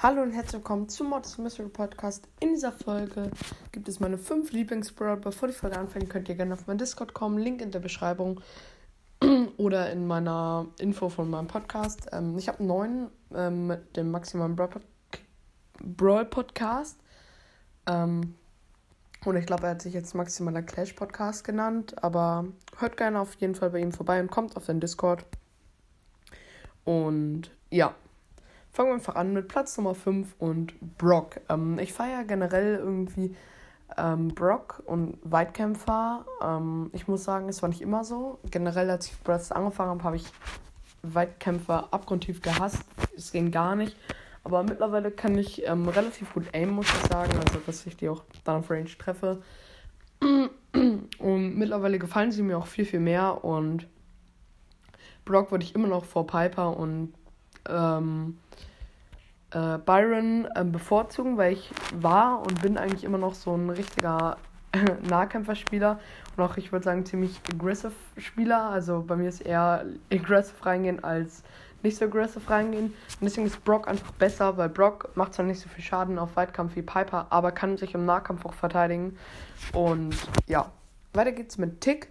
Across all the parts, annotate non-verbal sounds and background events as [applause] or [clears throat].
Hallo und herzlich willkommen zum Modus Mystery Podcast. In dieser Folge gibt es meine fünf Lieblingsbrawler. Bevor die Folge anfängt, könnt ihr gerne auf mein Discord kommen. Link in der Beschreibung [clears throat] oder in meiner Info von meinem Podcast. Ähm, ich habe einen neuen ähm, mit dem maximalen Brawl Podcast. Ähm, und ich glaube, er hat sich jetzt Maximaler Clash Podcast genannt. Aber hört gerne auf jeden Fall bei ihm vorbei und kommt auf den Discord. Und ja, Fangen wir einfach an mit Platz Nummer 5 und Brock. Ähm, ich feiere generell irgendwie ähm, Brock und Weitkämpfer. Ähm, ich muss sagen, es war nicht immer so. Generell, als ich Breath angefangen habe, habe ich Weitkämpfer abgrundtief gehasst. Es ging gar nicht. Aber mittlerweile kann ich ähm, relativ gut aimen, muss ich sagen. Also, dass ich die auch dann auf Range treffe. Und mittlerweile gefallen sie mir auch viel, viel mehr. Und Brock würde ich immer noch vor Piper und ähm, äh, Byron äh, bevorzugen, weil ich war und bin eigentlich immer noch so ein richtiger [laughs] Nahkämpferspieler und auch, ich würde sagen, ziemlich aggressive Spieler. Also bei mir ist eher aggressive reingehen als nicht so aggressive reingehen. Und deswegen ist Brock einfach besser, weil Brock macht zwar nicht so viel Schaden auf Weitkampf wie Piper, aber kann sich im Nahkampf auch verteidigen. Und ja, weiter geht's mit Tick.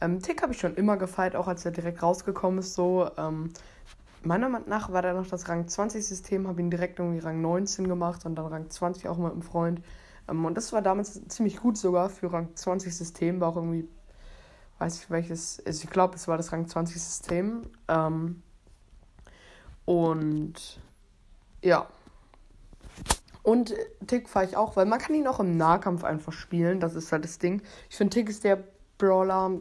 Ähm, Tick habe ich schon immer gefeiert, auch als er direkt rausgekommen ist. So, ähm, meiner Meinung nach war da noch das Rang 20-System, habe ihn direkt irgendwie Rang 19 gemacht und dann Rang 20 auch mit einem Freund. Ähm, und das war damals ziemlich gut sogar für Rang 20-System, war auch irgendwie, weiß ich welches, also ich glaube, es war das Rang 20-System. Ähm, und ja. Und Tick fahre ich auch, weil man kann ihn auch im Nahkampf einfach spielen, das ist halt das Ding. Ich finde, Tick ist der Brawler,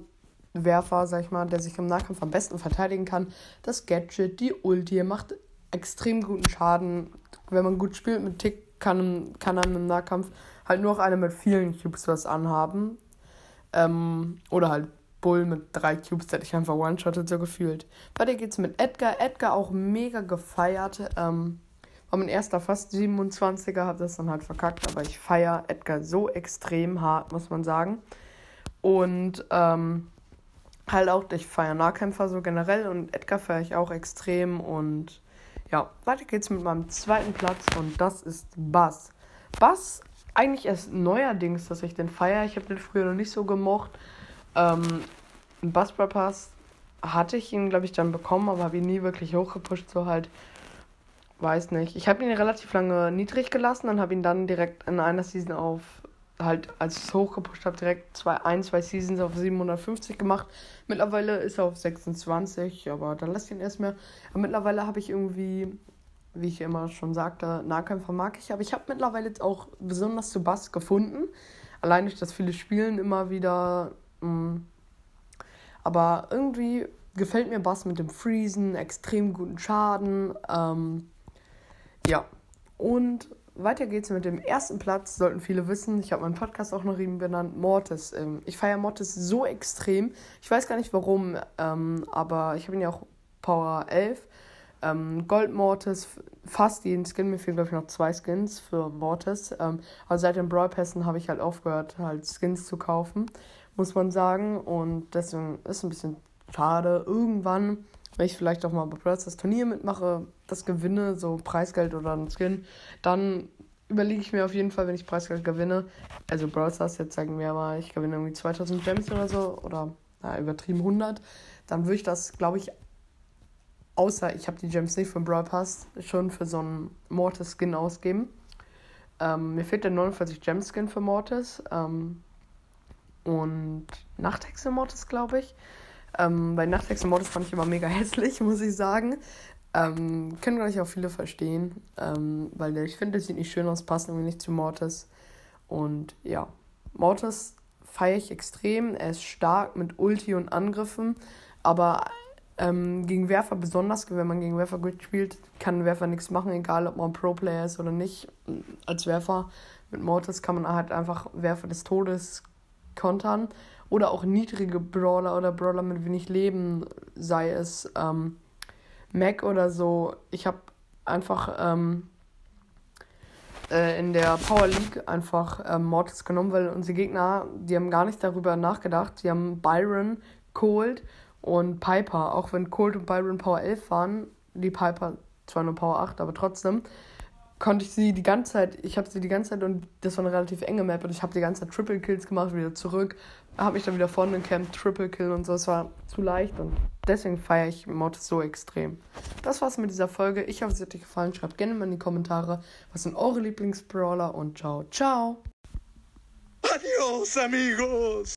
Werfer, sag ich mal, der sich im Nahkampf am besten verteidigen kann. Das Gadget, die Ulti, macht extrem guten Schaden. Wenn man gut spielt mit Tick, kann, kann man im Nahkampf halt nur noch eine mit vielen Cubes was anhaben. Ähm, oder halt Bull mit drei Cubes, der dich einfach one-shottet, so gefühlt. Weiter geht's mit Edgar. Edgar auch mega gefeiert. Ähm, war mein erster fast 27er, hab das dann halt verkackt, aber ich feiere Edgar so extrem hart, muss man sagen. Und ähm, halt auch, ich feiere Nahkämpfer so generell und Edgar feiere ich auch extrem und ja, weiter geht's mit meinem zweiten Platz und das ist Bass. Bass, eigentlich erst neuerdings, dass ich den feiere. Ich habe den früher noch nicht so gemocht. Ähm, Bass Pass hatte ich ihn, glaube ich, dann bekommen, aber habe ihn nie wirklich hochgepusht, so halt. Weiß nicht. Ich habe ihn relativ lange niedrig gelassen und habe ihn dann direkt in einer Season auf halt, als ich es hochgepusht habe, direkt zwei, ein, zwei Seasons auf 750 gemacht. Mittlerweile ist er auf 26, aber dann lasst ihn erstmal. Aber mittlerweile habe ich irgendwie, wie ich immer schon sagte, Nahkämpfer mag ich. Aber ich habe mittlerweile jetzt auch besonders zu Bass gefunden. Allein durch das viele Spielen immer wieder. Mm. Aber irgendwie gefällt mir Bass mit dem Freezen, extrem guten Schaden. Ähm, ja. Und weiter geht's mit dem ersten Platz, sollten viele wissen. Ich habe meinen Podcast auch noch eben benannt, Mortis. Ähm, ich feiere Mortis so extrem. Ich weiß gar nicht warum, ähm, aber ich habe ihn ja auch Power 11. Ähm, Gold Mortis, fast jeden Skin. Mir fehlen, glaube ich, noch zwei Skins für Mortis. Ähm, aber seit den Brawl Pässen habe ich halt aufgehört, halt Skins zu kaufen, muss man sagen. Und deswegen ist es ein bisschen schade. Irgendwann wenn ich vielleicht auch mal bei Brawl das Turnier mitmache, das gewinne, so Preisgeld oder ein Skin, dann überlege ich mir auf jeden Fall, wenn ich Preisgeld gewinne, also Brawl Stars, jetzt sagen wir mal, ich gewinne irgendwie 2000 Gems oder so, oder na, übertrieben 100, dann würde ich das, glaube ich, außer ich habe die Gems nicht für Brawl Pass, schon für so einen Mortis Skin ausgeben. Ähm, mir fehlt der 49 Gem Skin für Mortis ähm, und Nachthexe Mortis, glaube ich. Ähm, bei Nachthex und Mordes fand ich immer mega [laughs] hässlich, muss ich sagen. Ähm, können gleich auch viele verstehen, ähm, weil ich finde, es sieht nicht schön aus, passt irgendwie nicht zu Mortis. Und ja, Mortis feiere ich extrem. Er ist stark mit Ulti und Angriffen, aber ähm, gegen Werfer besonders, wenn man gegen Werfer gut spielt, kann Werfer nichts machen, egal ob man Pro-Player ist oder nicht. Als Werfer mit Mortis kann man halt einfach Werfer des Todes kontern oder auch niedrige Brawler oder Brawler mit wenig Leben, sei es ähm, Mac oder so. Ich habe einfach ähm, äh, in der Power League einfach ähm, Mortis genommen, weil unsere Gegner, die haben gar nicht darüber nachgedacht. Die haben Byron, Cold und Piper. Auch wenn Cold und Byron Power 11 waren, die Piper zwar nur Power 8, aber trotzdem konnte ich sie die ganze Zeit, ich habe sie die ganze Zeit und das war eine relativ enge Map und ich habe die ganze Zeit Triple Kills gemacht, wieder zurück, habe mich dann wieder vorne gecampt, Triple Kill und so, es war zu leicht und deswegen feiere ich Mortis so extrem. Das war's mit dieser Folge, ich hoffe es hat euch gefallen, schreibt gerne mal in die Kommentare, was sind eure Lieblingsbrawler und ciao, ciao! Adios amigos!